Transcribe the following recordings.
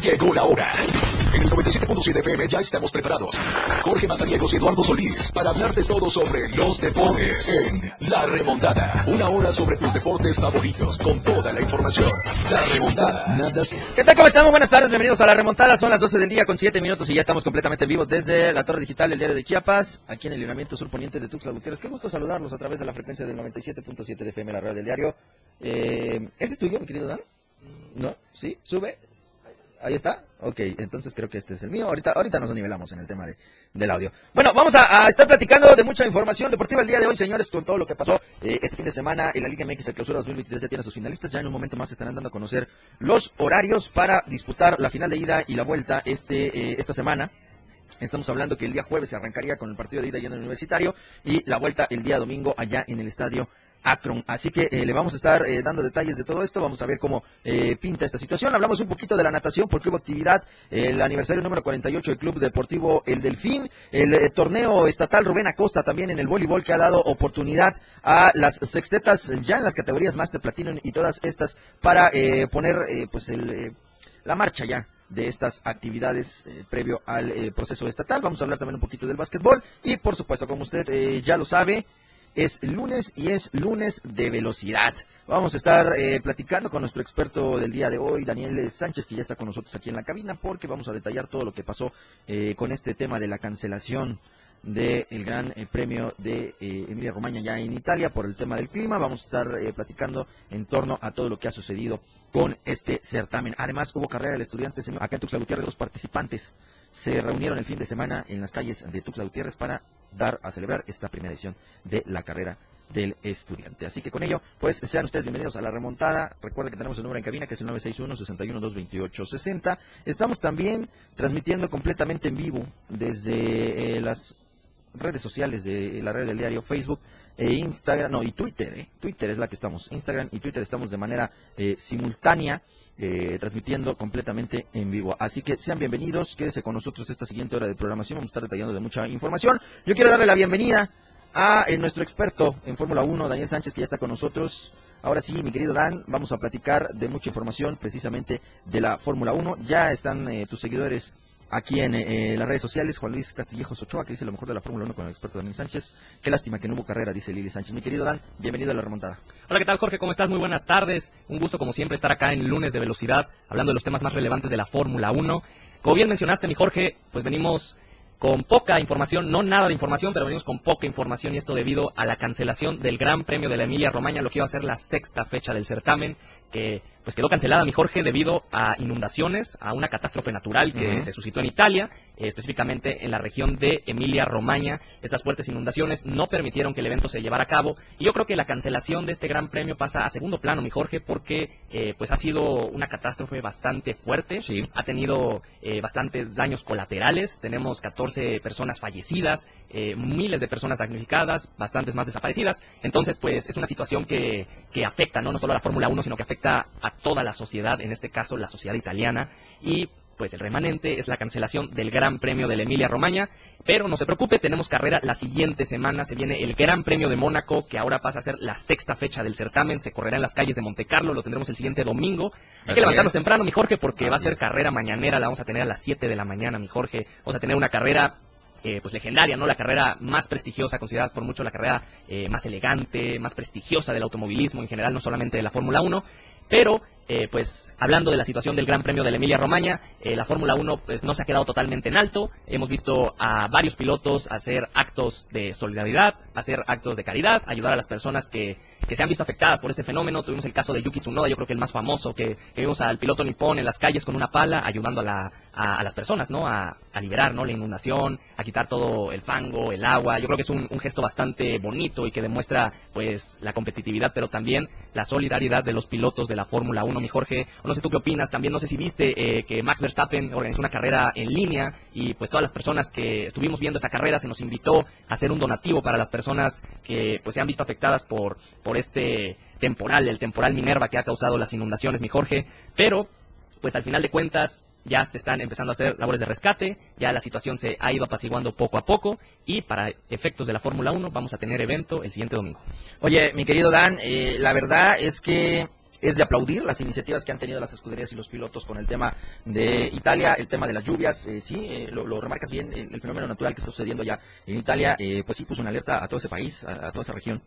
Llegó la hora. En el 97.7 FM ya estamos preparados. Jorge Mazariegos y Eduardo Solís para hablar de todo sobre los deportes en La Remontada. Una hora sobre tus deportes favoritos con toda la información. La Remontada. Nada ¿Qué tal? ¿Cómo estamos? Buenas tardes, bienvenidos a La Remontada. Son las 12 del día con 7 minutos y ya estamos completamente en vivo desde la Torre Digital, el diario de Chiapas, aquí en el lineamiento sur poniente de Tuxtla Gutiérrez. Qué gusto saludarlos a través de la frecuencia del 97.7 de FM, la radio del diario. Eh, ¿Ese es tuyo, mi querido Dan? ¿No? ¿Sí? ¿Sube? Ahí está. Ok, entonces creo que este es el mío. Ahorita, ahorita nos nivelamos en el tema de, del audio. Bueno, vamos a, estar platicando de mucha información deportiva el día de hoy, señores, con todo lo que pasó eh, este fin de semana en la Liga MX, el clausura 2023 ya tiene sus finalistas. Ya en un momento más estarán dando a conocer los horarios para disputar la final de ida y la vuelta este, eh, esta semana. Estamos hablando que el día jueves se arrancaría con el partido de ida ya en el universitario y la vuelta el día domingo allá en el estadio Akron. Así que eh, le vamos a estar eh, dando detalles de todo esto, vamos a ver cómo eh, pinta esta situación. Hablamos un poquito de la natación porque hubo actividad, el aniversario número 48 del Club Deportivo El Delfín, el torneo estatal Rubén Acosta también en el voleibol que ha dado oportunidad a las sextetas ya en las categorías Master Platino y todas estas para poner pues el, la marcha ya de estas actividades eh, previo al eh, proceso estatal. Vamos a hablar también un poquito del básquetbol y por supuesto, como usted eh, ya lo sabe, es lunes y es lunes de velocidad. Vamos a estar platicando con nuestro experto del día de hoy, Daniel Sánchez, que ya está con nosotros aquí en la cabina, porque vamos a detallar todo lo que pasó con este tema de la cancelación del Gran Premio de Emilia Romagna ya en Italia por el tema del clima. Vamos a estar platicando en torno a todo lo que ha sucedido con este certamen. Además, hubo carrera del estudiante, señor, acá en Tuxtla Gutiérrez. Los participantes se reunieron el fin de semana en las calles de Tuxtla Gutiérrez para dar a celebrar esta primera edición de la carrera del estudiante. Así que con ello, pues sean ustedes bienvenidos a la remontada. Recuerden que tenemos el número en cabina que es el 961-61-228-60. Estamos también transmitiendo completamente en vivo desde eh, las redes sociales de la red del diario Facebook e Instagram, no, y Twitter, ¿eh? Twitter es la que estamos, Instagram y Twitter estamos de manera eh, simultánea, eh, transmitiendo completamente en vivo. Así que sean bienvenidos, quédese con nosotros esta siguiente hora de programación, vamos a estar detallando de mucha información. Yo quiero darle la bienvenida a nuestro experto en Fórmula 1, Daniel Sánchez, que ya está con nosotros. Ahora sí, mi querido Dan, vamos a platicar de mucha información precisamente de la Fórmula 1. Ya están tus seguidores aquí en eh, las redes sociales, Juan Luis Castillejos Ochoa, que dice lo mejor de la Fórmula 1 con el experto Daniel Sánchez. Qué lástima que no hubo carrera, dice Lili Sánchez. Mi querido Dan, bienvenido a la remontada. Hola, ¿qué tal Jorge? ¿Cómo estás? Muy buenas tardes. Un gusto como siempre estar acá en lunes de velocidad, hablando de los temas más relevantes de la Fórmula 1. Como bien mencionaste, mi Jorge, pues venimos con poca información, no nada de información, pero venimos con poca información y esto debido a la cancelación del Gran Premio de la Emilia Romagna, lo que iba a ser la sexta fecha del certamen, que pues quedó cancelada, mi Jorge, debido a inundaciones, a una catástrofe natural que se suscitó en Italia, eh, específicamente en la región de Emilia-Romagna. Estas fuertes inundaciones no permitieron que el evento se llevara a cabo. Y yo creo que la cancelación de este gran premio pasa a segundo plano, mi Jorge, porque eh, pues ha sido una catástrofe bastante fuerte. Sí. Ha tenido eh, bastantes daños colaterales. Tenemos 14 personas fallecidas, miles de personas damnificadas, bastantes más desaparecidas. Entonces, pues es una situación que, que afecta ¿no? no solo a la Fórmula 1, sino que afecta a toda la sociedad, en este caso la sociedad italiana, y pues el remanente es la cancelación del Gran Premio de la Emilia Romagna. Pero no se preocupe, tenemos carrera la siguiente semana. Se viene el Gran Premio de Mónaco, que ahora pasa a ser la sexta fecha del certamen. Se correrá en las calles de Monte Carlo, lo tendremos el siguiente domingo. Hay que levantarnos temprano, mi Jorge, porque va a ser carrera mañanera. La vamos a tener a las 7 de la mañana, mi Jorge. Vamos a tener una carrera eh, pues legendaria, ¿no? La carrera más prestigiosa, considerada por mucho la carrera eh, más elegante, más prestigiosa del automovilismo en general, no solamente de la Fórmula 1. Pero, eh, pues, hablando de la situación del Gran Premio de la Emilia Romagna, eh, la Fórmula 1 pues, no se ha quedado totalmente en alto. Hemos visto a varios pilotos hacer actos de solidaridad, hacer actos de caridad, ayudar a las personas que, que se han visto afectadas por este fenómeno. Tuvimos el caso de Yuki Tsunoda, yo creo que el más famoso, que, vimos al piloto nipón en las calles con una pala ayudando a, la, a, las personas, ¿no? A, a, liberar, ¿no? La inundación, a quitar todo el fango, el agua. Yo creo que es un, un gesto bastante bonito y que demuestra, pues, la competitividad, pero también la solidaridad de los pilotos de la Fórmula 1, mi Jorge. No sé tú qué opinas, también no sé si viste eh, que Max Verstappen organizó una carrera en línea y pues todas las personas que estuvimos viendo esa carrera se nos invitó a hacer un donativo para las personas que pues se han visto afectadas por, por este temporal, el temporal Minerva que ha causado las inundaciones, mi Jorge. Pero pues al final de cuentas ya se están empezando a hacer labores de rescate, ya la situación se ha ido apaciguando poco a poco y para efectos de la Fórmula 1 vamos a tener evento el siguiente domingo. Oye, mi querido Dan, eh, la verdad es que es de aplaudir las iniciativas que han tenido las escuderías y los pilotos con el tema de Italia, el tema de las lluvias, eh, sí, eh, lo, remarcas bien, el, fenómeno natural que está sucediendo ya en Italia, eh, pues sí puso una alerta a todo ese país, a, toda esa región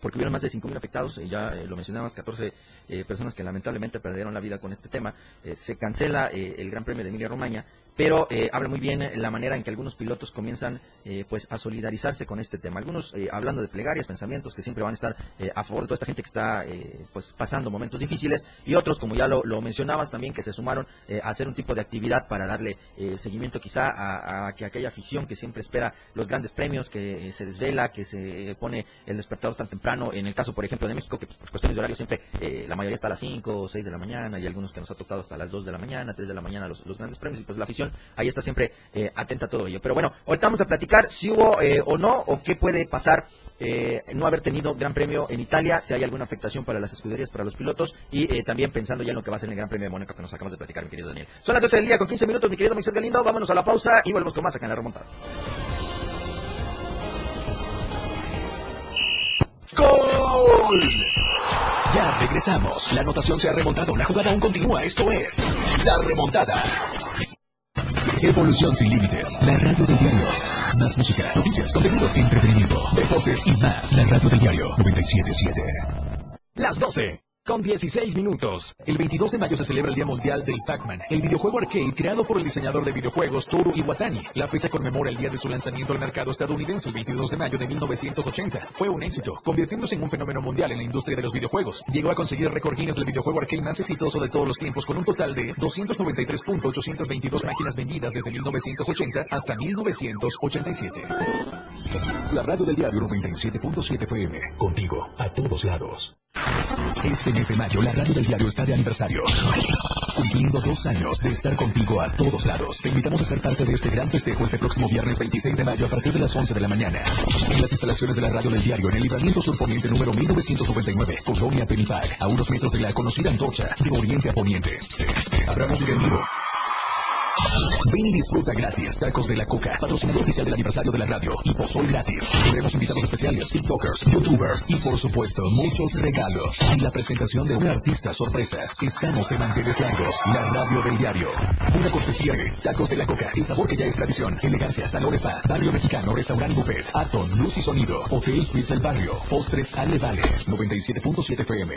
porque hubieron más de 5.000 afectados, ya lo mencionabas, 14 personas que lamentablemente perdieron la vida con este tema. se cancela el Gran Premio de Emilia Romagna pero eh, habla muy bien la manera en que algunos pilotos comienzan eh, pues a solidarizarse con este tema. Algunos eh, hablando de plegarias, pensamientos que siempre van a estar a favor de toda esta gente que está pues pasando momentos difíciles y otros, como ya lo, mencionabas también, que se sumaron a hacer un tipo de actividad para darle seguimiento quizá a, que aquella afición que siempre espera los grandes premios, que se desvela, que se pone el despertador tan temprano. En el caso, por ejemplo, de México, que por cuestiones de horario siempre la mayoría está a las 5 o 6 de la mañana y algunos que nos ha tocado hasta las 2 de la mañana, 3 de la mañana los, los grandes premios y pues la afición ahí está siempre eh, atenta a todo ello. Pero bueno, ahorita vamos a platicar si hubo eh, o no, o qué puede pasar eh, no haber tenido Gran Premio en Italia, si hay alguna afectación para las escuderías, para los pilotos, y también pensando ya en lo que va a ser el Gran Premio de Mónaco que nos acabamos de platicar, mi querido Daniel. Son las 12 del día con 15 minutos, mi querido Moisés Galindo, vámonos a la pausa y volvemos con más acá en la remontada. ¡Gol! Ya regresamos. La anotación se ha remontado. La jugada aún continúa. Esto es La Remontada. Evolución sin límites. La radio del diario. Más música, noticias, contenido, entretenimiento, deportes y más. La radio del diario 977. Las 12 con 16 minutos. El 22 de mayo se celebra el Día Mundial del Pac-Man, el videojuego arcade creado por el diseñador de videojuegos Toru Iwatani. La fecha conmemora el día de su lanzamiento al mercado estadounidense el 22 de mayo de 1980. Fue un éxito, convirtiéndose en un fenómeno mundial en la industria de los videojuegos. Llegó a conseguir récord Guinness del videojuego arcade más exitoso de todos los tiempos con un total de 293.822 máquinas vendidas desde 1980 hasta 1987. La radio del diario 97.7 FM, contigo a todos lados. Este mes de mayo, la radio del diario está de aniversario. Cumpliendo dos años de estar contigo a todos lados. Te invitamos a ser parte de este gran festejo este próximo viernes 26 de mayo a partir de las 11 de la mañana. En las instalaciones de la radio del diario, en el libramiento surponiente número 1999, Colonia Penipag, a unos metros de la conocida antorcha de Oriente a Poniente. Habrá música en vivo Ven y disfruta gratis. Tacos de la Coca, patrocinador oficial del aniversario de la radio y pozol gratis. Tendremos invitados especiales, TikTokers, YouTubers y por supuesto muchos regalos. Y la presentación de un artista sorpresa. Estamos de manteles largos, la radio del diario. Una cortesía de Tacos de la Coca, el sabor que ya es tradición. Elegancia, Salón Spa, Barrio Mexicano, Restaurant Buffet, Aton, Luz y Sonido, Hotel Suites El Barrio, Postres Ale Vale, 97.7 FM.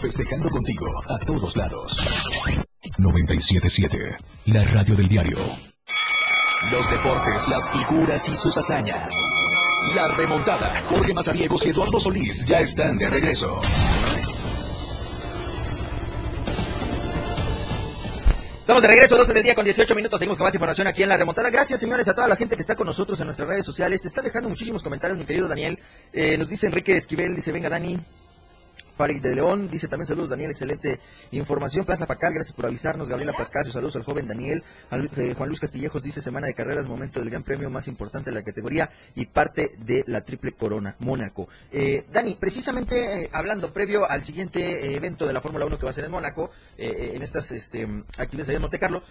Festejando contigo a todos lados. 977, la radio del diario. Los deportes, las figuras y sus hazañas. La remontada. Jorge Mazariegos y Eduardo Solís ya están de regreso. Estamos de regreso, 12 del día con 18 minutos. Seguimos con más información aquí en la remontada. Gracias, señores, a toda la gente que está con nosotros en nuestras redes sociales. Te está dejando muchísimos comentarios, mi querido Daniel. Eh, nos dice Enrique Esquivel, dice, venga, Dani, Farid de León dice también saludos Daniel, excelente información. Plaza Pacal, gracias por avisarnos. Gabriela Pascasio, saludos al joven Daniel. Eh, Juan Luis Castillejos dice semana de carreras, momento del gran premio más importante de la categoría y parte de la triple corona, Mónaco. Eh, Dani, precisamente eh, hablando previo al siguiente evento de la Fórmula 1 que va a ser en Mónaco, en estas este, actividades en Monte Carlo,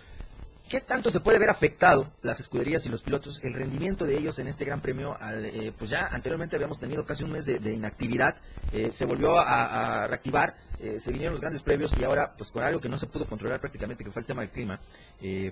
¿Qué tanto se puede ver afectado las escuderías y los pilotos, el rendimiento de ellos en este Gran Premio? Al, eh, pues ya anteriormente habíamos tenido casi un mes de, inactividad, eh, se volvió a, reactivar, eh, se vinieron los grandes premios y ahora, pues con algo que no se pudo controlar prácticamente, que fue el tema del clima,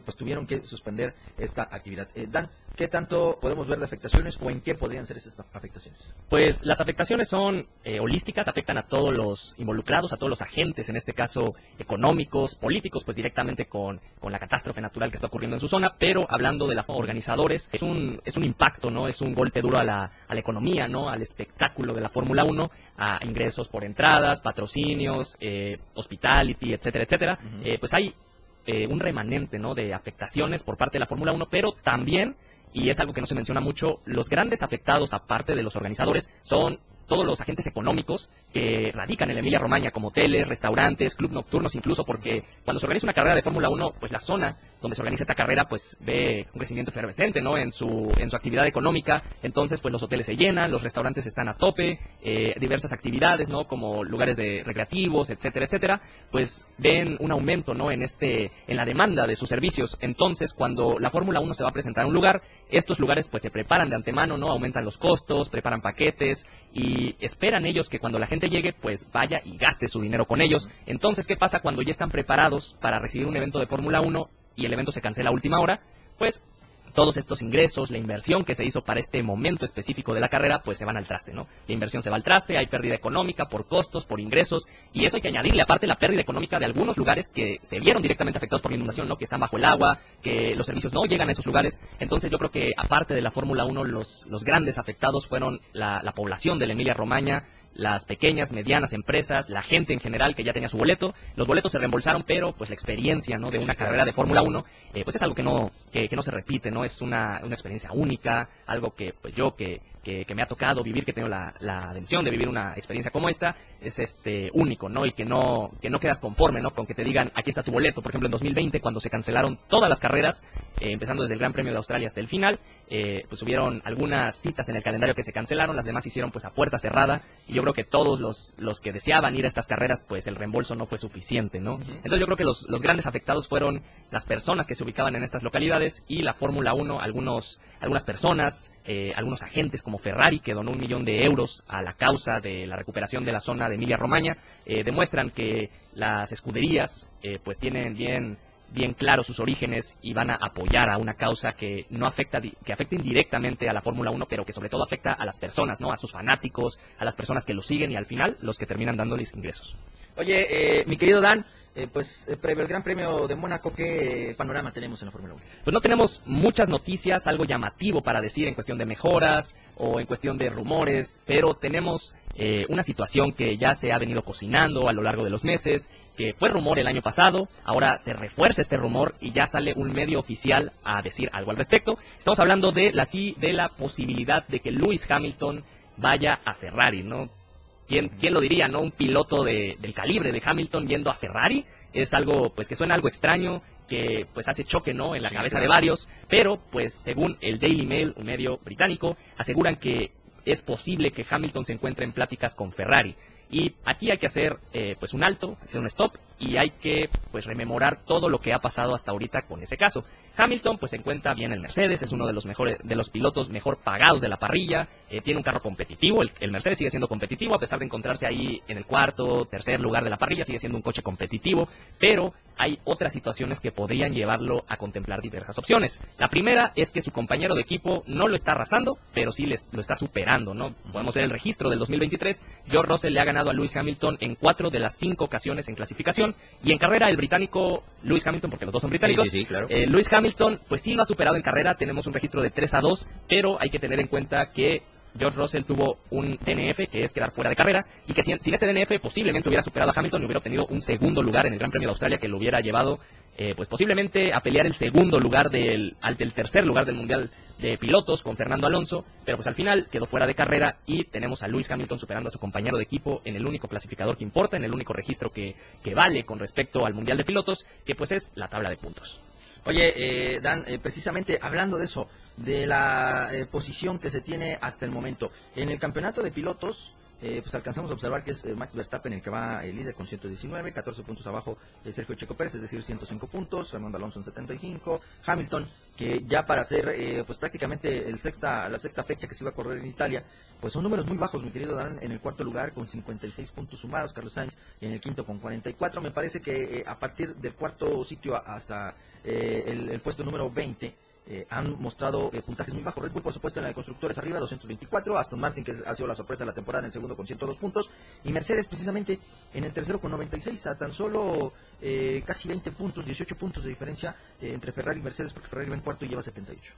pues tuvieron que suspender esta actividad. Dan, ¿qué tanto podemos ver de afectaciones o en qué podrían ser esas afectaciones? Pues las afectaciones son holísticas, afectan a todos los involucrados, a todos los agentes, en este caso económicos, políticos, pues directamente con, con la catástrofe natural que está ocurriendo en su zona, pero hablando de los organizadores, es un, es un impacto, ¿no? Es un golpe duro a la, a la economía, ¿no? Al espectáculo de la Fórmula 1, a ingresos por entradas, eh, hospitality, etcétera, etcétera. Eh, pues hay eh, un remanente, ¿no? De afectaciones por parte de la Fórmula 1, pero también y es algo que no se menciona mucho, los grandes afectados, aparte de los organizadores, son todos los agentes económicos que radican en la Emilia Romagna, como hoteles, restaurantes, club nocturnos, incluso porque cuando se organiza una carrera de Fórmula 1, pues la zona donde se organiza esta carrera, pues ve un crecimiento efervescente, ¿no? En su, en su actividad económica. Entonces, pues los hoteles se llenan, los restaurantes están a tope, eh, diversas actividades, ¿no? Como lugares de recreativos, etcétera, etcétera, pues ven un aumento, ¿no? En este, en la demanda de sus servicios. Entonces, cuando la Fórmula 1 se va a presentar a un lugar, estos lugares, pues se preparan de antemano, ¿no? Aumentan los costos, preparan paquetes y y esperan ellos que cuando la gente llegue, pues vaya y gaste su dinero con ellos. Entonces, ¿qué pasa cuando ya están preparados para recibir un evento de Fórmula 1 y el evento se cancela a última hora? Pues todos estos ingresos, la inversión que se hizo para este momento específico de la carrera, pues se van al traste, ¿no? La inversión se va al traste, hay pérdida económica por costos, por ingresos, y eso hay que añadirle aparte la pérdida económica de algunos lugares que se vieron directamente afectados por la inundación, ¿no? Que están bajo el agua, que los servicios no llegan a esos lugares. Entonces yo creo que aparte de la Fórmula 1, los, los grandes afectados fueron la, la población de la Emilia Romagna, las pequeñas, medianas empresas, la gente en general que ya tenía su boleto. Los boletos se reembolsaron, pero pues la experiencia ¿no? de una carrera de Fórmula 1 eh, pues es algo que no, que, que, no se repite, no es una, una experiencia única, algo que pues yo que que, que, me ha tocado vivir, que tengo la, la bendición de vivir una experiencia como esta, es este único, ¿no? Y que no, que no quedas conforme, ¿no? Con que te digan, aquí está tu boleto. Por ejemplo, en 2020, cuando se cancelaron todas las carreras, eh, empezando desde el Gran Premio de Australia hasta el final, eh, pues hubieron algunas citas en el calendario que se cancelaron, las demás hicieron pues a puerta cerrada, y yo creo que todos los, los que deseaban ir a estas carreras, pues el reembolso no fue suficiente, ¿no? Entonces yo creo que los, los grandes afectados fueron las personas que se ubicaban en estas localidades y la Fórmula 1, algunos, algunas personas, eh, algunos agentes como Ferrari, que donó un millón de euros a la causa de la recuperación de la zona de Emilia Romagna, eh, demuestran que las escuderías eh, pues tienen bien bien claros sus orígenes y van a apoyar a una causa que no afecta que afecta indirectamente a la Fórmula 1, pero que sobre todo afecta a las personas, ¿no? A sus fanáticos, a las personas que lo siguen y al final los que terminan dándoles ingresos. Oye, eh, mi querido Dan, eh, pues eh, previo el Gran Premio de Mónaco, ¿qué panorama tenemos en la Fórmula 1? Pues no tenemos muchas noticias, algo llamativo para decir en cuestión de mejoras o en cuestión de rumores, pero tenemos eh, una situación que ya se ha venido cocinando a lo largo de los meses, que fue rumor el año pasado, ahora se refuerza este rumor y ya sale un medio oficial a decir algo al respecto. Estamos hablando de la, de la posibilidad de que Lewis Hamilton vaya a Ferrari, ¿no? ¿Quién, ¿Quién, lo diría, no? Un piloto de, del calibre de Hamilton yendo a Ferrari es algo, pues, que suena algo extraño, que pues hace choque, ¿no? En la sí, cabeza claro. de varios, pero pues según el Daily Mail, un medio británico, aseguran que es posible que Hamilton se encuentre en pláticas con Ferrari. Y aquí hay que hacer eh, pues un alto, hacer un stop y hay que pues rememorar todo lo que ha pasado hasta ahorita con ese caso. Hamilton pues se encuentra bien en Mercedes, es uno de los mejores de los pilotos mejor pagados de la parrilla, eh, tiene un carro competitivo, el, el, Mercedes sigue siendo competitivo a pesar de encontrarse ahí en el cuarto, tercer lugar de la parrilla, sigue siendo un coche competitivo, pero hay otras situaciones que podrían llevarlo a contemplar diversas opciones. La primera es que su compañero de equipo no lo está arrasando, pero sí les, lo está superando, ¿no? Podemos ver el registro del 2023, George Russell le ha ganado a Lewis Hamilton en cuatro de las cinco ocasiones en clasificación y en carrera el británico Lewis Hamilton, porque los dos son británicos, sí, sí, sí, claro. eh, Lewis Hamilton pues sí lo ha superado en carrera, tenemos un registro de 3 a 2, pero hay que tener en cuenta que George Russell tuvo un DNF, que es quedar fuera de carrera, y que sin, sin, este DNF posiblemente hubiera superado a Hamilton y hubiera obtenido un segundo lugar en el Gran Premio de Australia que lo hubiera llevado, eh, pues posiblemente a pelear el segundo lugar del, al del tercer lugar del Mundial de Pilotos con Fernando Alonso, pero pues al final quedó fuera de carrera y tenemos a Lewis Hamilton superando a su compañero de equipo en el único clasificador que importa, en el único registro que, que vale con respecto al Mundial de Pilotos, que pues es la tabla de puntos. Oye, eh, Dan, eh, precisamente hablando de eso, de la eh, posición que se tiene hasta el momento, en el campeonato de pilotos, eh, pues alcanzamos a observar que es eh, Max Verstappen el que va el líder con 119, 14 puntos abajo Sergio Checo Pérez, es decir, 105 puntos, Fernando Alonso en 75, Hamilton, que ya para ser eh, pues prácticamente el sexta, la sexta fecha que se iba a correr en Italia, pues son números muy bajos, mi querido Dan, en el cuarto lugar con 56 puntos sumados, Carlos Sainz en el quinto con 44, me parece que a partir del cuarto sitio hasta el, el puesto número 20, eh, han mostrado eh, puntajes muy bajos. Red Bull, por supuesto, en la de constructores arriba, 224. Aston Martin, que ha sido la sorpresa de la temporada, en el segundo con 102 puntos. Y Mercedes, precisamente, en el tercero con 96, a tan solo eh, casi 20 puntos, 18 puntos de diferencia entre Ferrari y Mercedes, porque Ferrari va en cuarto y lleva 78.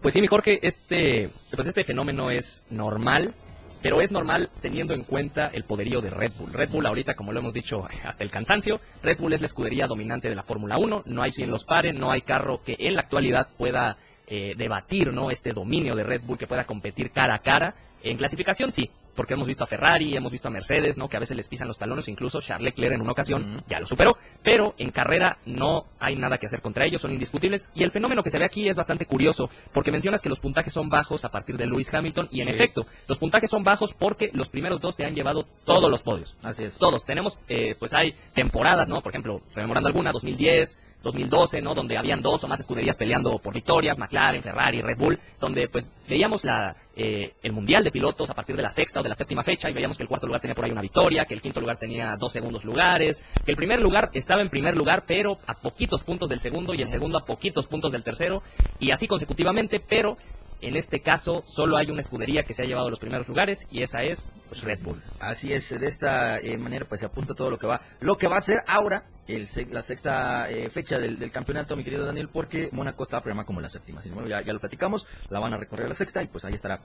Pues sí, mi Jorge, este, pues este fenómeno es normal. Pero es normal teniendo en cuenta el poderío de Red Bull. Red Bull ahorita, como lo hemos dicho hasta el cansancio, Red Bull es la escudería dominante de la Fórmula 1, no hay quien los pare, no hay carro que en la actualidad pueda eh, debatir ¿no? este dominio de Red Bull, que pueda competir cara a cara. En clasificación sí, porque hemos visto a Ferrari, hemos visto a Mercedes, ¿no? Que a veces les pisan los talones, incluso Charles Leclerc en una ocasión ya lo superó, pero en carrera no hay nada que hacer contra ellos, son indiscutibles. Y el fenómeno que se ve aquí es bastante curioso, porque mencionas que los puntajes son bajos a partir de Lewis Hamilton, y en sí. efecto, los puntajes son bajos porque los primeros dos se han llevado todos los podios. Así es. Todos. Tenemos, eh, pues hay temporadas, ¿no? Por ejemplo, rememorando alguna, 2010, 2012, ¿no? Donde habían dos o más escuderías peleando por victorias, McLaren, Ferrari, Red Bull, donde pues veíamos la, eh, el mundial de pilotos a partir de la sexta o de la séptima fecha y veíamos que el cuarto lugar tenía por ahí una victoria, que el quinto lugar tenía dos segundos lugares, que el primer lugar estaba en primer lugar, pero a poquitos puntos del segundo y el segundo a poquitos puntos del tercero y así consecutivamente, pero en este caso, solo hay una escudería que se ha llevado los primeros lugares y esa es pues, Red Bull. Así es, de esta eh, manera pues se apunta todo lo que va, lo que va a ser ahora la sexta eh, fecha del, campeonato, mi querido Daniel, porque Mónaco está a como la séptima. Así, bueno, ya, ya lo platicamos, la van a recorrer la sexta y pues ahí estará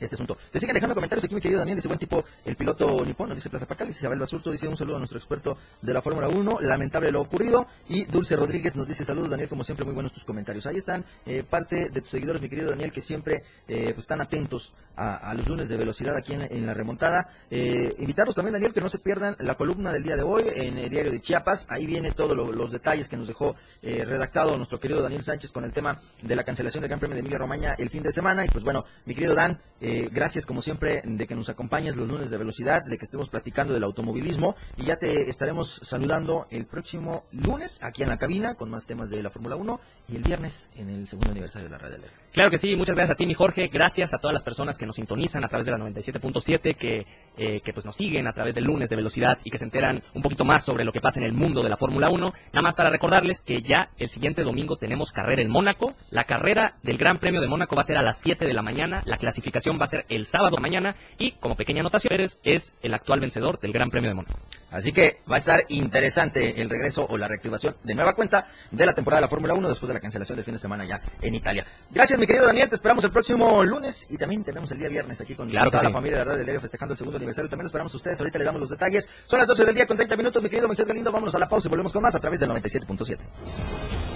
este asunto. Te siguen dejando comentarios aquí, mi querido Daniel, dice buen tipo, el piloto nipón, nos dice Plaza Pacal, dice Isabel Basurto, dice un saludo a nuestro experto de la Fórmula 1, lamentable lo ocurrido, y Dulce Rodríguez nos dice saludos, Daniel, como siempre, muy buenos tus comentarios. Ahí están eh, parte de tus seguidores, mi querido Daniel, que siempre eh, pues, están atentos a, los lunes de velocidad aquí en, la remontada. Eh, invitarlos también, Daniel, que no se pierdan la columna del día de hoy en el diario de Chiapas, ahí viene todos los detalles que nos dejó redactado nuestro querido Daniel Sánchez con el tema de la cancelación del Gran Premio de Emilia Romagna el fin de semana, y pues bueno, mi querido Dan, gracias como siempre, de que nos acompañes los lunes de velocidad, de que estemos platicando del automovilismo y ya te estaremos saludando el próximo lunes aquí en la cabina con más temas de la Fórmula 1 y el viernes en el segundo aniversario de la Radio Claro que sí, muchas gracias a ti, mi Jorge. Gracias a todas las personas que nos sintonizan a través de la 97.7, que, eh, que pues nos siguen a través del lunes de velocidad y que se enteran un poquito más sobre lo que pasa en el mundo de la Fórmula 1. Nada más para recordarles que ya el siguiente domingo tenemos carrera en Mónaco. La carrera del Gran Premio de Mónaco va a ser a las 7 de la mañana. La clasificación va a ser el sábado mañana. Y como pequeña anotación, Pérez es el actual vencedor del Gran Premio de Mónaco. Así que va a estar interesante el regreso o la reactivación de nueva cuenta de la temporada de la Fórmula 1 después de la cancelación del fin de semana ya en Italia. Gracias, mi querido Daniel. Te esperamos el próximo lunes y también tenemos el día viernes aquí con toda la familia de Radio del Diario festejando el segundo aniversario. También lo esperamos a ustedes. Ahorita les damos los detalles. Son las 12 del día con 30 minutos, mi querido Moisés Galindo. Vámonos a la pausa y volvemos con más a través del 97.7.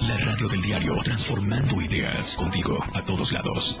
La radio del diario, transformando ideas contigo a todos lados.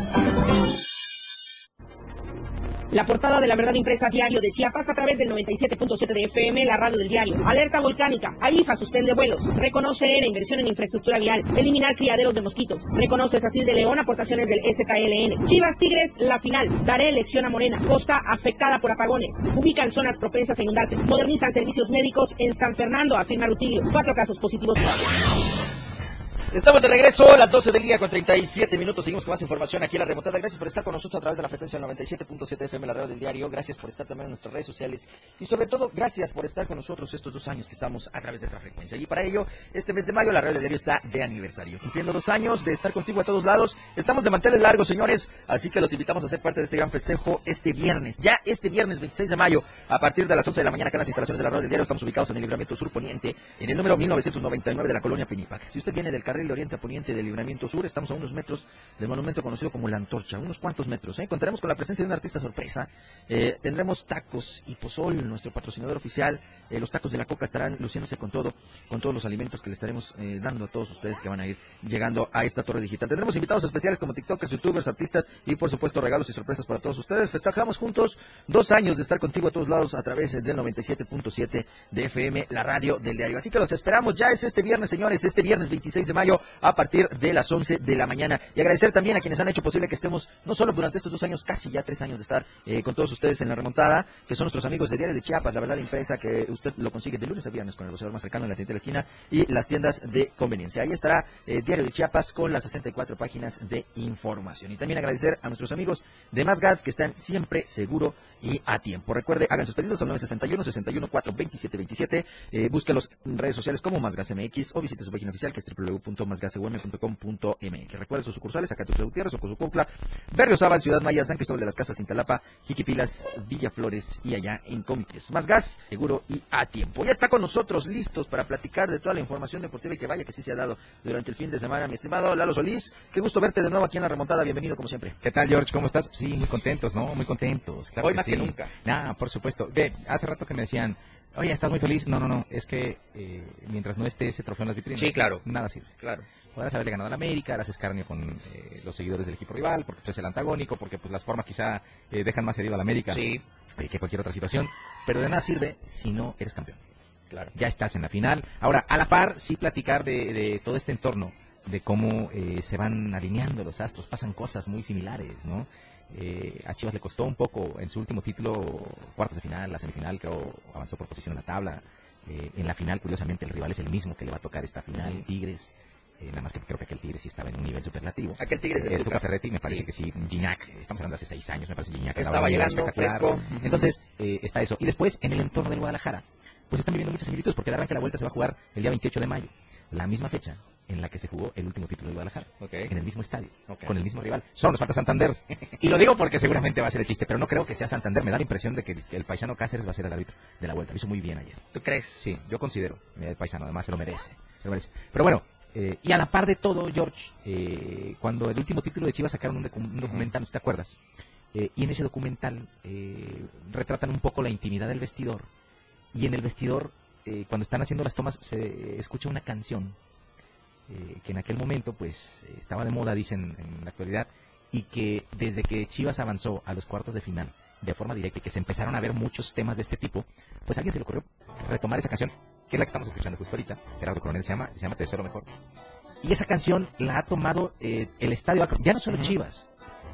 La portada de la verdad impresa diario de Chiapas a través del 97.7 de FM, la radio del diario. Alerta volcánica. AIFA suspende vuelos. Reconoce ERA inversión en infraestructura vial. Eliminar criaderos de mosquitos. Reconoce Sacil de León aportaciones del SKLN. Chivas Tigres, la final. Daré elección a Morena. Costa afectada por apagones. Ubican zonas propensas a inundarse. Modernizan servicios médicos en San Fernando, afirma Rutilio. Cuatro casos positivos. Estamos de regreso a las 12 del día con 37 minutos. Seguimos con más información aquí en la remontada. Gracias por estar con nosotros a través de la frecuencia del 97.7 FM, la radio del diario. Gracias por estar también en nuestras redes sociales. Y sobre todo, gracias por estar con nosotros estos dos años que estamos a través de esta frecuencia. Y para ello, este mes de mayo, la radio del diario está de aniversario. Cumpliendo dos años de estar contigo a todos lados. Estamos de manteles largos, señores. Así que los invitamos a ser parte de este gran festejo este viernes. Ya este viernes 26 de mayo, a partir de las 11 de la mañana, acá en las instalaciones de la radio del diario. Estamos ubicados en el libramiento sur poniente, en el número 1999 de la colonia Penipac. Si usted viene del carril de oriente a poniente de Libramiento Sur. Estamos a unos metros del monumento conocido como La Antorcha, unos cuantos metros. ¿eh? Contaremos con la presencia de un artista sorpresa. Eh, tendremos tacos y pozol, nuestro patrocinador oficial. Eh, los tacos de la coca estarán luciéndose con todo, con todos los alimentos que le estaremos dando a todos ustedes que van a ir llegando a esta torre digital. Tendremos invitados especiales como TikTokers, YouTubers, artistas y por supuesto regalos y sorpresas para todos ustedes. Festejamos juntos dos años de estar contigo a todos lados a través del 97.7 de FM, la radio del diario. Así que los esperamos. Ya es este viernes, señores, este viernes 26 de mayo a partir de las 11 de la mañana. Y agradecer también a quienes han hecho posible que estemos, no solo durante estos dos años, casi ya tres años de estar eh, con todos ustedes en la remontada, que son nuestros amigos de Diario de Chiapas, la verdad impresa que usted lo consigue de lunes a viernes con el boceador más cercano en la tienda de la esquina y las tiendas de conveniencia. Ahí estará eh, Diario de Chiapas con las 64 páginas de información. Y también agradecer a nuestros amigos de Más Gas que están siempre seguro y a tiempo. Recuerde, hagan sus pedidos al 961 61 4 27 27. Eh, búsquelos en redes sociales como Más Gas MX o visite su página oficial que es www.másgasum.com.mx. Recuerde sus sucursales, acá Tuxtla Gutiérrez, Ocosucuautla, Berrio Sábal, Ciudad Maya, San Cristóbal de las Casas, Cintalapa, Jiquipilas, Villaflores y allá en Comiques. Más gas, seguro y a tiempo. Ya está con nosotros listos para platicar de toda la información deportiva y que vaya que sí se ha dado durante el fin de semana, mi estimado Lalo Solís. Qué gusto verte de nuevo aquí en la remontada. Bienvenido como siempre. ¿Qué tal, George? ¿Cómo estás? Sí, muy contentos, ¿no? Muy contentos. Claro Hoy que más sí. que nunca. Nah, por supuesto. Ve, hace rato que me decían, oye, ¿estás muy feliz? No, no, no. Es que eh, mientras no esté ese trofeo en las vitrinas, Sí, claro. nada sirve. Claro. Podrás haberle ganado a la América, harás escarnio con eh, los seguidores del equipo rival, porque pues, es el antagónico, porque pues las formas quizá eh, dejan más herido a la América Sí, eh, que cualquier otra situación. Pero de nada sirve si no eres campeón. claro. ya estás en la final. Ahora, a la par, sí platicar de, de todo este entorno, de cómo eh, se van alineando los astros, pasan cosas muy similares, ¿no? Eh, a Chivas le costó un poco en su último título, cuartos de final, la semifinal, creo, avanzó por posición en la tabla. Eh, en la final, curiosamente, el rival es el mismo que le va a tocar esta final. Tigres. Eh, nada más que creo que aquel Tigres sí estaba en un nivel superlativo. Aquel Tigres de Eh, Tuca. Ferretti, me parece Sí. que sí. Gignac, estamos hablando de hace seis años, me parece Gignac. Estaba llegando fresco. Entonces, eh, está eso. Y después, en el entorno del Guadalajara, pues están viviendo muchas similitudes, porque el arranque de la vuelta se va a jugar el día 28 de mayo, la misma fecha en la que se jugó el último título del Guadalajara, en el mismo estadio, con el mismo rival. Solo nos falta Santander. y lo digo porque seguramente va a ser el chiste, pero no creo que sea Santander. Me da la impresión de que el, paisano Cáceres va a ser el árbitro de la vuelta. Lo hizo muy bien ayer. ¿Tú crees? Sí, yo considero. Mira, el paisano, además se lo merece. se lo merece. Pero bueno, eh, y a la par de todo, George, eh, cuando el último título de Chivas sacaron un, docu- un documental, no si te acuerdas, eh, y en ese documental eh, retratan un poco la intimidad del vestidor. Y en el vestidor, eh, cuando están haciendo las tomas, se escucha una canción eh, que en aquel momento, pues, estaba de moda, dicen en la actualidad, y que desde que Chivas avanzó a los cuartos de final de forma directa y que se empezaron a ver muchos temas de este tipo, pues a alguien se le ocurrió retomar esa canción, que es la que estamos escuchando justo ahorita, Gerardo Coronel se llama, se llama Tesoro Mejor. Y esa canción la ha tomado eh, el Estadio Akron, ya no solo Chivas,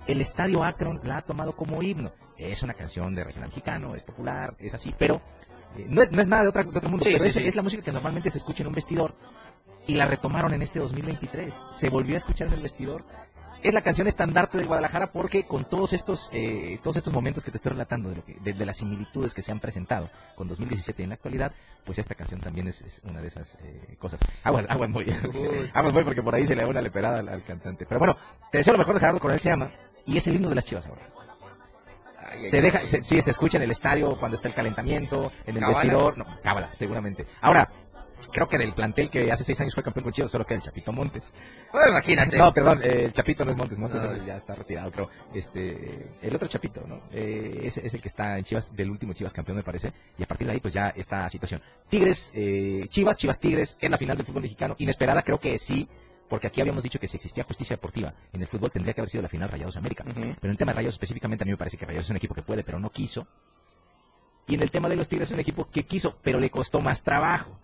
el Estadio Akron la ha tomado como himno. Es una canción de regional mexicano, es popular, es así, pero eh, no, es, no es nada de, otra, de otro mundo, Sí, pero sí, es, sí. es la música que normalmente se escucha en un vestidor y la retomaron en este 2023. Se volvió a escuchar en el vestidor. Es la canción estandarte de Guadalajara porque con todos estos eh, todos estos momentos que te estoy relatando de, lo que- de- de las similitudes que se han presentado con 2017 en la actualidad, pues esta canción también es, es una de esas eh, cosas. Aguas, aguas voy. aguas voy porque por ahí se le da una leperada al, al cantante. Pero bueno, te deseo lo mejor de Gerardo Coronel se llama y es el himno de las Chivas ahora. Se deja, se, sí, se escucha en el estadio cuando está el calentamiento, en el vestidor. No, cábala, seguramente. Ahora, creo que del plantel que hace seis años fue campeón con Chivas, solo queda el Chapito Montes. Bueno, imagínate. No, perdón, eh, el Chapito no es Montes, Montes No, ya está retirado, pero este, el otro Chapito, ¿no? Eh, ese es el que está en Chivas, del último Chivas campeón, me parece, y a partir de ahí, pues ya esta situación. Tigres, eh, Chivas, Chivas Tigres, en la final del fútbol mexicano, inesperada, creo que sí, porque aquí habíamos dicho que si existía justicia deportiva en el fútbol tendría que haber sido la final Rayados América. Pero en el tema de Rayados específicamente a mí me parece que Rayados es un equipo que puede, pero no quiso. Y en el tema de los Tigres es un equipo que quiso, pero le costó más trabajo.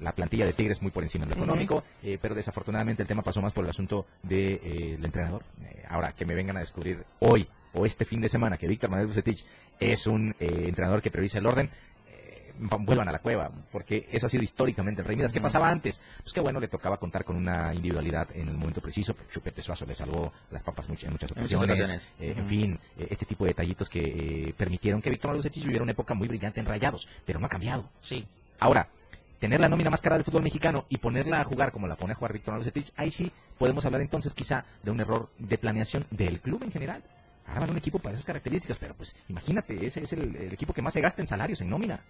La plantilla de Tigres muy por encima en lo económico, eh, pero desafortunadamente el tema pasó más por el asunto del de, eh, el entrenador. Eh, ahora que me vengan a descubrir hoy o este fin de semana que Víctor Manuel Bucetich es un eh, entrenador que prioriza el orden, eh, vuelvan a la cueva, porque eso ha sido históricamente el Rey Midas. ¿Qué pasaba antes? Pues que bueno, le tocaba contar con una individualidad en el momento preciso. Chupete Suazo le salvó las papas much- en muchas En muchas ocasiones. Eh, En fin, eh, este tipo de detallitos que eh, permitieron que Víctor Manuel Bucetich viviera una época muy brillante en Rayados, pero no ha cambiado. Sí. Ahora, tener la nómina más cara del fútbol mexicano y ponerla a jugar como la pone a jugar Víctor Manuel Bucetich, ahí sí podemos hablar entonces quizá de un error de planeación del club en general. Arman un equipo para esas características, pero pues imagínate, ese es el, el equipo que más se gasta en salarios, en nómina,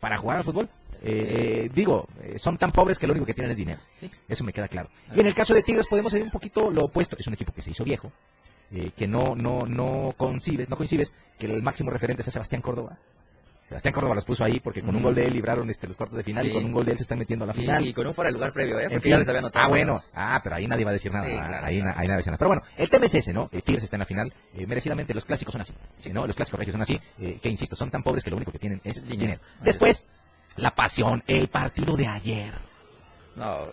para jugar al fútbol. Eh, eh, digo, eh, son tan pobres que lo único que tienen es dinero. Eso me queda claro. Y en el caso de Tigres podemos ser un poquito lo opuesto. Es un equipo que se hizo viejo, eh, que no, no, no concibes, no coincides que el máximo referente sea Sebastián Córdoba. Sebastián Córdoba los puso ahí porque con un gol de él libraron este, los cuartos de final Sí. y con un gol de él se están metiendo a la final. y con un fuera de lugar previo, ¿eh? En Porque fin. ya les había notado. Ah, bueno. Ah, pero ahí nadie va a decir nada. Sí, Ah, claro, ahí, claro. na- ahí nadie va a decir nada. Pero bueno, el tema es ese, ¿no? El Tigres está en la final. eh, merecidamente los clásicos son así. Sí, ¿no? Los clásicos regios son así. eh, que insisto, son tan pobres que lo único que tienen es Dinero. Después, la pasión, el partido de ayer. No,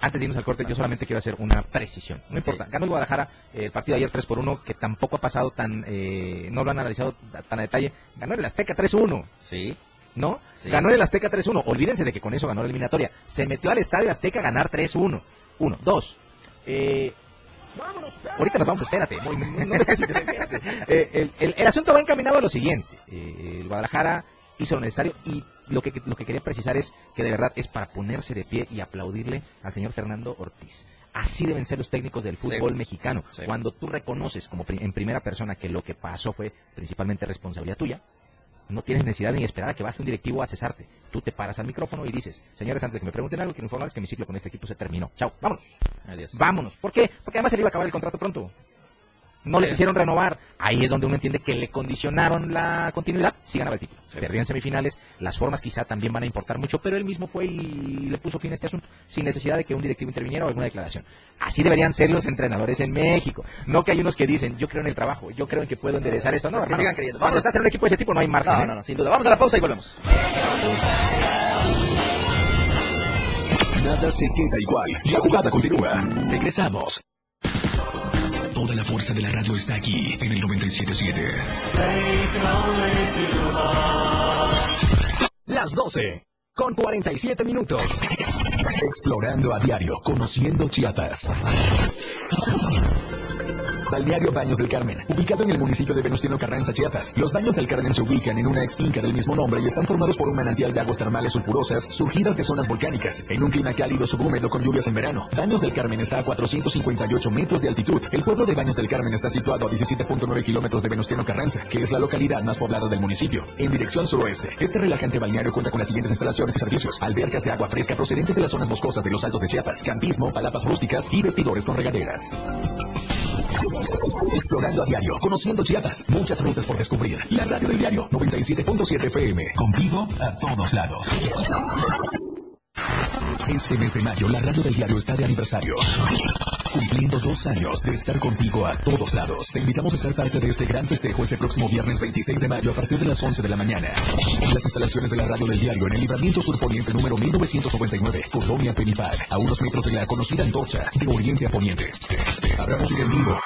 Antes de irnos al corte, yo solamente quiero hacer una precisión. No importa, ganó el Guadalajara eh, el partido de ayer 3 por 1, que tampoco ha pasado tan, eh, no lo han analizado tan a detalle. Ganó el Azteca 3-1. Sí. ¿no? Sí. Ganó el Azteca 3-1. Olvídense de que con eso ganó la eliminatoria. Se metió al Estadio Azteca a ganar 3-1. Uno, dos. Eh, ahorita nos vamos, espérate. No- no. Eh, el, el- el asunto va encaminado a lo siguiente. Eh, el Guadalajara hizo lo necesario y lo que, lo que quería precisar es que de verdad es para ponerse de pie y aplaudirle al señor Fernando Ortiz. Así deben ser los técnicos del fútbol Sí. mexicano. Sí. Cuando tú reconoces como en primera persona que lo que pasó fue principalmente responsabilidad tuya, no tienes necesidad ni esperar a que baje un directivo a cesarte. Tú te paras al micrófono y dices, señores, antes de que me pregunten algo, quiero informarles que mi ciclo con este equipo se terminó. Chao, vámonos. Adiós. Vámonos. ¿Por qué? Porque además se le iba a acabar el contrato pronto. No le Sí. quisieron renovar. Ahí es donde uno entiende que le condicionaron la continuidad. Sí ganaba el título. Sí. Perdió en semifinales. Las formas quizá también van a importar mucho, pero él mismo fue y le puso fin a este asunto sin necesidad de que un directivo interviniera o alguna declaración. Así deberían ser los entrenadores en México. No que hay unos que dicen, yo creo en el trabajo, yo creo en que puedo enderezar esto. No, Que hermano. sigan creyendo. Cuando Vamos. estás en un equipo de ese tipo no hay margen. No, ¿eh? no, no, sin duda. Vamos a la pausa y volvemos. Nada se queda igual. La jugada continúa. Regresamos. Toda la fuerza de la radio está aquí en el 977. Las 12 con 47 minutos. Explorando a diario, conociendo Chiapas. Balneario Baños del Carmen, ubicado en el municipio de Venustiano Carranza, Chiapas. Los Baños del Carmen se ubican en una ex finca del mismo nombre y están formados por un manantial de aguas termales sulfurosas surgidas de zonas volcánicas, en un clima cálido subhúmedo con lluvias en verano. Baños del Carmen está a 458 metros de altitud. El pueblo de Baños del Carmen está situado a 17.9 kilómetros de Venustiano Carranza, que es la localidad más poblada del municipio. En dirección suroeste, este relajante balneario cuenta con las siguientes instalaciones y servicios: albercas de agua fresca procedentes de las zonas boscosas de los Altos de Chiapas, campismo, palapas rústicas y vestidores con regaderas. Explorando a diario, conociendo Chiapas, muchas rutas por descubrir. La radio del diario 97.7 FM, contigo a todos lados. Este mes de mayo, la radio del diario está de aniversario. Cumpliendo dos años de estar contigo a todos lados. Te invitamos a ser parte de este gran festejo este próximo viernes 26 de mayo a partir de las 11 de la mañana. En las instalaciones de la radio del diario en el libramiento surponiente número 1999, Colonia Penipag, a unos metros de la conocida antorcha de oriente a poniente. Habrá música en vivo.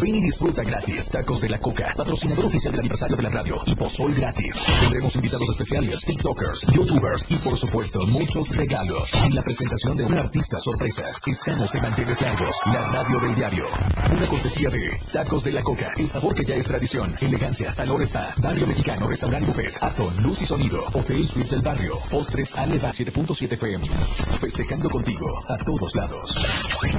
Ven y disfruta gratis. Tacos de la Coca, patrocinador oficial del aniversario de la radio. Y Pozol gratis. Tendremos invitados especiales, TikTokers, YouTubers y por supuesto muchos regalos. En la presentación de un artista sorpresa. Estamos de manteles largos. La radio del diario. Una cortesía de Tacos de la Coca. El sabor que ya es tradición. Elegancia, Salor Spa, Barrio Mexicano, Restaurante Buffet, Aton, Luz y Sonido, Hotel Suites del Barrio, Postres Aleva 7.7 FM. Festejando contigo a todos lados.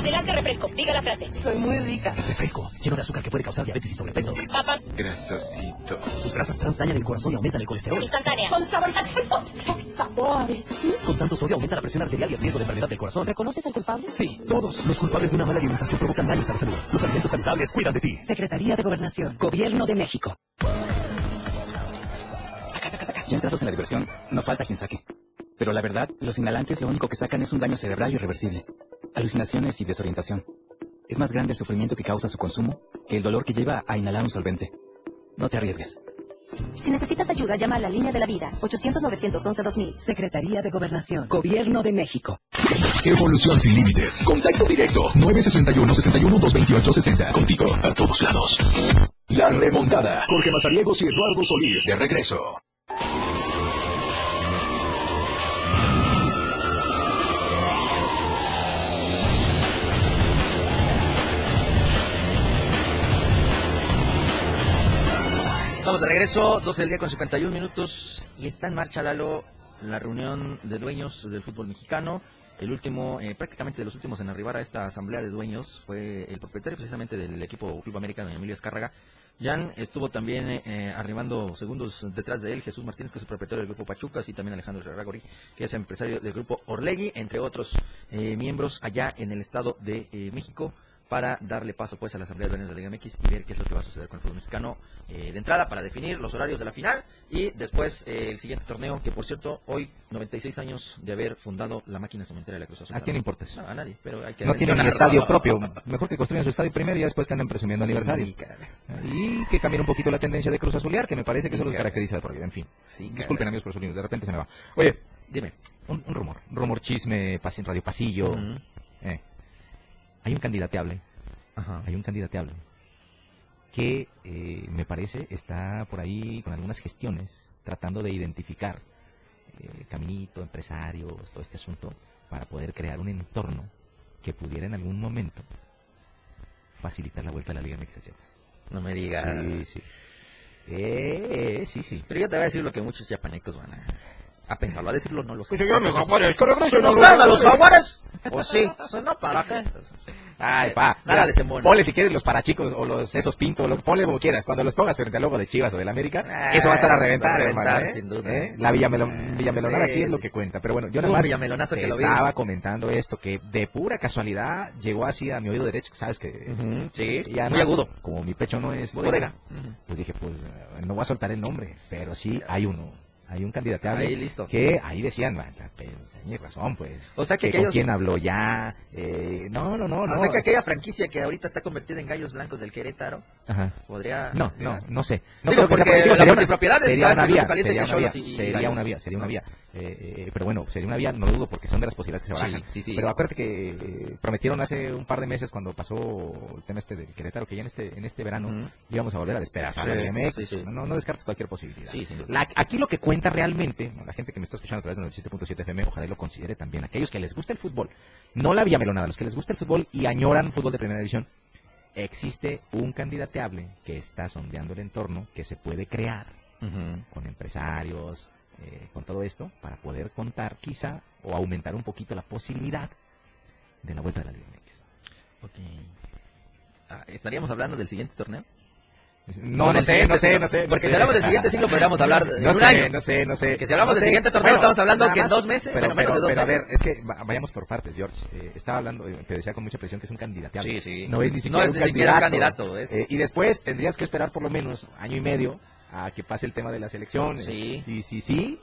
Adelante, refresco. Diga la frase. Soy muy rica. Refresco, lleno de azúcar que puede causar diabetes y sobrepeso. Papas. Grasosito. Sus grasas trans dañan el corazón y aumentan el colesterol. Instantánea. Con saborizantes. Sabores. Con tanto sodio aumenta la presión arterial y el riesgo de enfermedad del corazón. ¿Reconoces al culpable? Sí, todos los culpables de una mala alimentación provocan daños a la salud. Los alimentos saludables cuidan de ti. Secretaría de Gobernación. Gobierno de México. Saca, saca, saca. Ya entrados en la diversión, no falta quien saque. Pero la verdad, los inhalantes lo único que sacan es un daño cerebral irreversible. Alucinaciones y desorientación. Es más grande el sufrimiento que causa su consumo que el dolor que lleva a inhalar un solvente. No te arriesgues. Si necesitas ayuda, llama a la línea de la vida. 800-911-2000. Secretaría de Gobernación. Gobierno de México. Evolución sin límites. Contacto directo. 961-61-228-60. Contigo a todos lados. La remontada. Jorge Mazariegos y Eduardo Solís de regreso. Estamos de regreso, 12 del día con 51 minutos y está en marcha, Lalo, la reunión de dueños del fútbol mexicano. El último, eh, prácticamente de los últimos en arribar a esta asamblea de dueños fue el propietario precisamente del equipo Club América, don Emilio Escárraga. Jan estuvo también eh, arribando segundos detrás de él Jesús Martínez, que es el propietario del grupo Pachucas, y también Alejandro Herragori, que es empresario del grupo Orlegui, entre otros eh, miembros allá en el Estado de eh, México para darle paso pues a la Asamblea de Dueños de la Liga MX y ver qué es lo que va a suceder con el fútbol mexicano eh, de entrada para definir los horarios de la final y después eh, el siguiente torneo que por cierto hoy 96 años de haber fundado la máquina cementera de la Cruz Azul. ¿A quién importa eso? No, a nadie, pero hay que No tienen mencionarlo. estadio propio. Mejor que construyan su estadio primero y después que anden presumiendo aniversario. Sí. Y que cambien un poquito la tendencia de Cruz Azulear, que me parece que Sí, eso los caracteriza de por vida. En fin. Sí, Disculpen amigos por de repente se me va. Oye, Dime. un, un rumor, un rumor chisme, radio pasillo. Eh. Hay un candidateable, Ajá. hay un candidateable que eh, me parece está por ahí con algunas gestiones tratando de identificar eh, caminito, empresarios, todo este asunto para poder crear un entorno que pudiera en algún momento facilitar la vuelta a la Liga MX. No me digas. Sí, sí. Eh, sí, sí. Pero yo te voy a decir lo que muchos chapanecos van a, a pensarlo. A decirlo no lo sé. Que Jaguares, que regresen ¿Nos traen a los jaguares? ¿O sí? Si no, ¿para qué? Ay, pa. Nada les embona. Ponle si quieres los parachicos o los esos pintos, lo, ponle como quieras. Cuando los pongas frente al logo de Chivas o del América, Ah, eso va a estar a eso reventar, a reventar, hermano, ¿eh? sin duda. ¿Eh? La Villamelon, Villamelonada Sí. aquí es lo que cuenta. Pero bueno, yo nada más que lo vi. estaba comentando esto, que de pura casualidad llegó así a mi oído derecho, sabes que... Ujú, sí, y además, muy agudo. Como mi pecho no es Bodega. bodega, pues dije, pues eh, no voy a soltar el nombre, pero sí hay uno. Hay un candidatable Ahí, listo. que ahí decían, "Ah, pues, tenés razón, pues. O sea que que con aquellos- quién habló ya. eh, no, no, no, no. O sea que aquella franquicia que ahorita está convertida en gallos blancos del Querétaro Ajá. podría. No, no, no sé. No Digo, creo que sea porque la sería propiedad sería una vía, sería una vía, y sería una vía, sería una No. vía. Eh, eh, pero bueno, sería una vía, no dudo, porque son de las posibilidades que se barajan. sí, sí. Pero acuérdate que eh, prometieron hace un par de meses cuando pasó el tema este del Querétaro, que ya en este en este verano íbamos a volver a despedazar sí. No, no descartes cualquier posibilidad. La- aquí lo que cuenta realmente, la gente que me está escuchando a través de 97.7 FM, ojalá y lo considere también, aquellos que les gusta el fútbol, no la Villamelonada, los que les gusta el fútbol y añoran fútbol de primera división, existe un candidateable que está sondeando el entorno que se puede crear con empresarios, eh, con todo esto, para poder contar quizá o aumentar un poquito la posibilidad de la vuelta de la Liga MX. Ok. Ah, ¿Estaríamos hablando del siguiente torneo? No, no sé, no sé, no sé. Porque si hablamos del siguiente ciclo, podríamos hablar de no un sé, año. No sé, no sé. Que si hablamos No del sé. siguiente torneo, estamos hablando que en dos meses, Pero, bueno, menos pero, de dos pero a ver, es que va- vayamos por partes, George. Eh, estaba hablando, eh, te decía con mucha presión que es un candidato. Sí, sí. No es ni No siquiera, es un, ni siquiera un candidato. candidato, es- Eh, y después tendrías que esperar por lo menos año y medio a que pase el tema de las elecciones. Sí. Y si sí,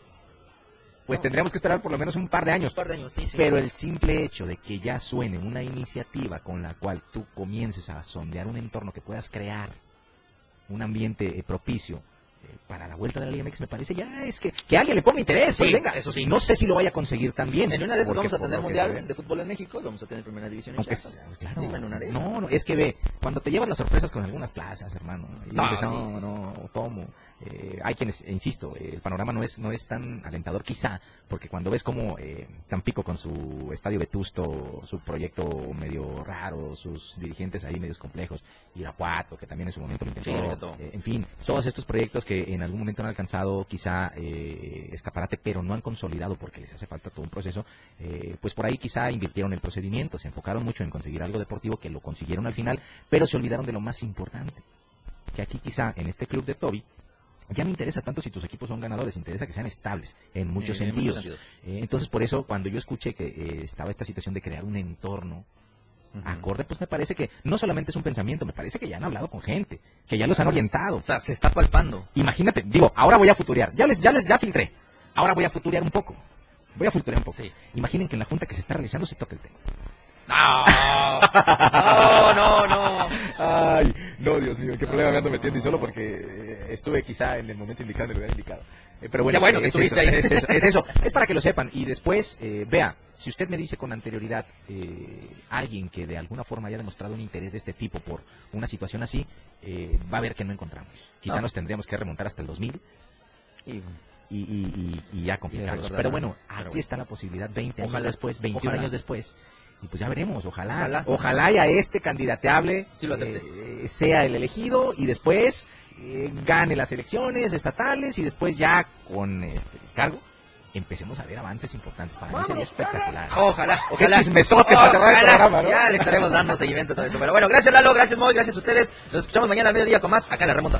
pues tendríamos que esperar por lo menos un par de años. Un par de años, sí, sí. Pero el simple hecho de que ya suene una iniciativa con la cual tú comiences a sondear un entorno que puedas crear, un ambiente eh, propicio eh, para la vuelta de la Liga MX, me parece ya es que, que alguien le ponga interés. pues Sí, venga, eso sí. No sé si lo vaya a conseguir también. En una de esas vamos a tener mundial de fútbol en México y vamos a tener primera división en Chiapas. claro. En una de no, no, es que ve, cuando te llevas las sorpresas con algunas plazas, hermano, y No, dices, sí, no, no, ¿cómo? Eh, hay quienes, e insisto, eh, el panorama no es, no es tan alentador quizá, porque cuando ves como eh, Tampico con su estadio vetusto, su proyecto medio raro, sus dirigentes ahí medios complejos, Irapuato, que también en su momento lo intentó, Sí, eh, en fin, todos estos proyectos que en algún momento han alcanzado quizá eh, escaparate, pero no han consolidado porque les hace falta todo un proceso, eh, pues por ahí quizá invirtieron el procedimiento, se enfocaron mucho en conseguir algo deportivo que lo consiguieron al final, pero se olvidaron de lo más importante, que aquí quizá en este club de Toby, ya no interesa tanto si tus equipos son ganadores, interesa que sean estables en muchos En muchos sentidos. Eh, entonces, por eso, cuando yo escuché que eh, estaba esta situación de crear un entorno acorde, pues me parece que no solamente es un pensamiento, me parece que ya han hablado con gente, que ya los han orientado. O sea, se está palpando. Imagínate, digo, ahora voy a futurear, ya les, ya les, ya filtré, ahora voy a futurear un poco. Voy a futurear un poco. Sí. Imaginen que en la junta que se está realizando se toque el tema. No, no, no, no. Ay, no, Dios mío, qué problema me ando metiendo y solo porque eh, estuve quizá en el momento indicado, en el lugar indicado. Eh, pero bueno, bueno que es estuviste eso, ahí. Es, eso, es eso. Es para que lo sepan. Y después, eh, vea, si usted me dice con anterioridad eh, alguien que de alguna forma haya demostrado un interés de este tipo por una situación así, eh, va a ver que no encontramos. Quizá No. nos tendríamos que remontar hasta el 2000 Y- y, y, y- y ya complicados. Pero bueno, aquí está la posibilidad 20 Ojalá, años después, 21 ojalá. años después. Y pues ya veremos, ojalá. Ojalá. Ojalá, y a este candidateable Sí lo acepte. eh, sea el elegido y después eh, gane las elecciones estatales y después ya con este cargo empecemos a ver avances importantes. Para mí sería espectacular. Ojalá, ojalá. chismesote para cerrar el programa, ¿no? Ya le estaremos dando seguimiento a todo esto. Pero bueno, gracias Lalo, gracias Moy, gracias a ustedes. Nos escuchamos mañana al mediodía con más acá en la remonta.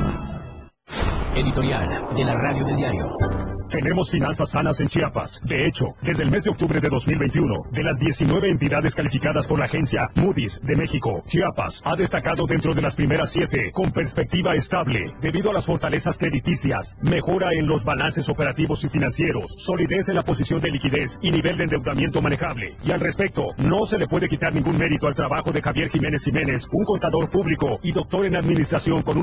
Editorial de la Radio del Diario. Tenemos finanzas sanas en Chiapas. De hecho, desde el mes de octubre de 2021, de las 19 entidades calificadas por la agencia Moody's de México, Chiapas ha destacado dentro de las primeras siete con perspectiva estable, debido a las fortalezas crediticias, mejora en los balances operativos y financieros, solidez en la posición de liquidez y nivel de endeudamiento manejable. Y al respecto, no se le puede quitar ningún mérito al trabajo de Javier Jiménez Jiménez, un contador público y doctor en administración con un